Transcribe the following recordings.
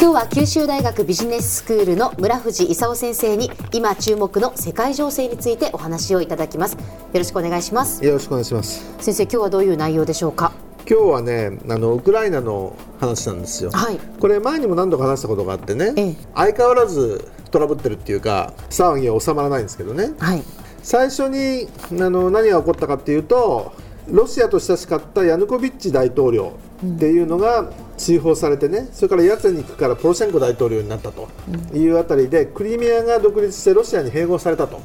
今日は九州大学ビジネススクールの村藤勲先生に今注目の世界情勢についてお話をいただきます。よろしくお願いします。よろしくお願いします。先生今日はどういう内容でしょうか？今日はねあのウクライナの話なんですよ、はい。これ前にも何度か話したことがあってね、ええ。相変わらずトラブってるっていうか騒ぎは収まらないんですけどね。はい。最初にあの何が起こったかっていうとロシアと親しかったヤヌコビッチ大統領っていうのが追放されてねそれからヤツェニクからポロシェンコ大統領になったというあたりでクリミアが独立してロシアに併合されたと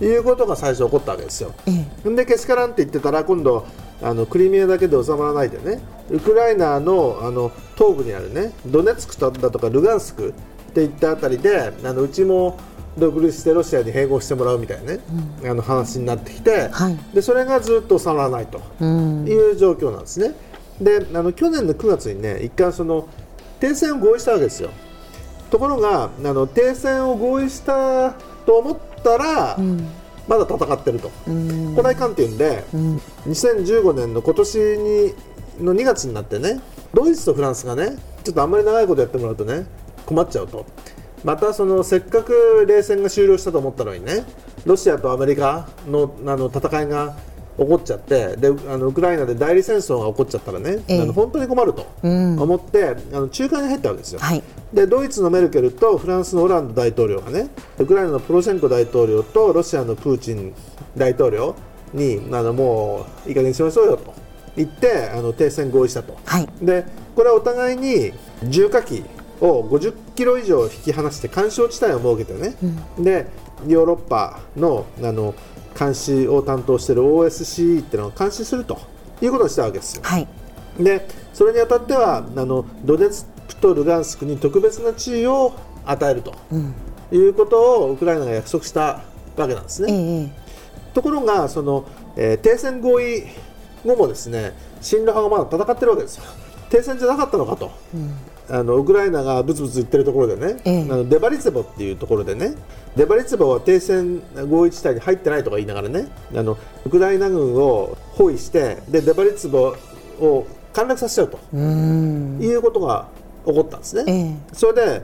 いうことが最初起こったわけですよ。えでけしからんって言ってたら今度あのクリミアだけで収まらないでねウクライナのあの東部にあるねドネツクだとかルガンスクっていったあたりであのうちも独立してロシアに併合してもらうみたいなね、あの話になってきて、はい。でそれがずっと収まらないとうん。いう状況なんですね。であの去年の9月にね一回その停戦を合意したわけですよ。ところがあの停戦を合意したと思ったら、まだ戦ってると。うん。古代観点で、2015年の今年にの2月になってねドイツとフランスがねちょっとあんまり長いことやってもらうとね困っちゃうとまたそのせっかく冷戦が終了したと思ったのにねロシアとアメリカのあの戦いが起こっちゃってであのウクライナで代理戦争が起こっちゃったらね、ええ。あの本当に困るとうん。思って、あの仲介に入ったわけですよ。はい。でドイツのメルケルとフランスのオランド大統領がねウクライナのプロシェンコ大統領とロシアのプーチン大統領にあのもういい加減にしましょうよと言ってあの停戦合意したと、はい。でこれはお互いに重火器を50キロ以上引き離して干渉地帯を設けてね、でヨーロッパのあの監視を担当している OSCE っていうのを監視するということをしたわけですよ。はい。でそれにあたってはあのドネツクとルガンスクに特別な地位を与えると、いうことをウクライナが約束したわけなんですえね。えところがその、えー停戦合意後もですね親ロ派がまだ戦ってるわけですよ。停戦じゃなかったのかと、あのウクライナがブツブツ言ってるところでね、ええあのデバリツェボっていうところでねデバリツェボは停戦合意地帯に入ってないとか言いながらねあのウクライナ軍を包囲してでデバリツェボを陥落させちゃうとうんいうことが起こったんですね。ええそれで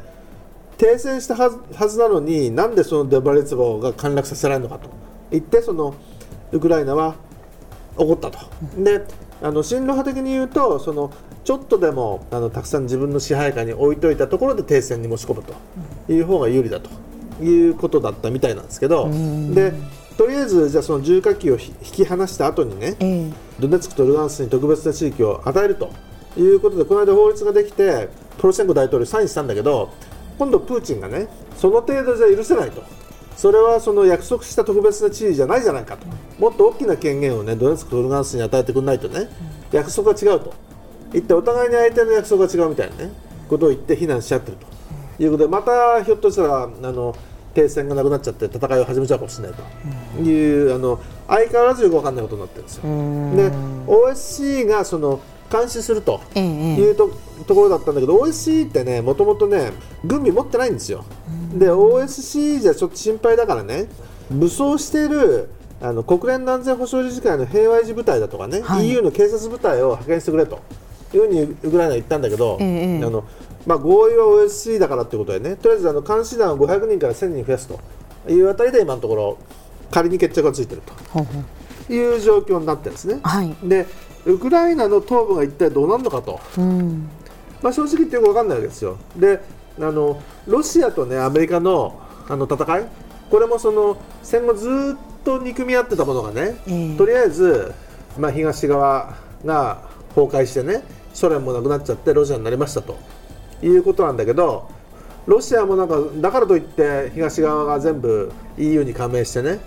停戦したはずはずなのになんでそのデバリツェボが陥落させられるのかと言ってそのウクライナは怒ったと。であの親ロ派的に言うとそのちょっとでもあのたくさん自分の支配下に置いといたところで停戦に持ち込むと。いう方が有利だと。いうことだったみたいなんですけど。でとりあえずじゃあその重火器をひ引き離した後にねええ。ドネツクとルガンスに特別な地域を与えると。いうことでこの間法律ができてポロシェンコ大統領サインしたんだけど今度プーチンがねその程度じゃ許せないとそれはその約束した特別な地位じゃないじゃないかと。もっと大きな権限をねドネツクとルガンスに与えてくれないとね。約束が違うと。言ってお互いに相手の約束が違うみたいなね。ことを言って非難しちゃってると。いうことでまたひょっとしたらあの停戦がなくなっちゃって戦いを始めちゃうかもしれないと。いう、あの相変わらずよく分かんないことになってるんですよ。で OSC がその監視するとええいうと,、ところだったんだけど OSC ってねもともとね軍備持ってないんですよ。で OSC じゃちょっと心配だからね武装しているあの国連の安全保障理事会の平和維持部隊だとかね、はい。EU の警察部隊を派遣してくれというふうにウクライナは言ったんだけど、ええあのまあ、合意は OSC だからということでねとりあえずあの監視団を500人から1000人増やすというあたりで今のところ仮に決着がついているという状況になってるんですね。はい。でウクライナの東部が一体どうなるのかと、うん。まあ、正直言ってよく分かんないわけですよ。であのロシアと、ね、アメリカのあの戦い。これもその戦後ずっと憎み合ってたものがね、ええ。とりあえず、まあ、東側が崩壊してねソ連もなくなっちゃってロシアになりましたと。いうことなんだけどロシアもなんかだからといって東側が全部 EU に加盟してね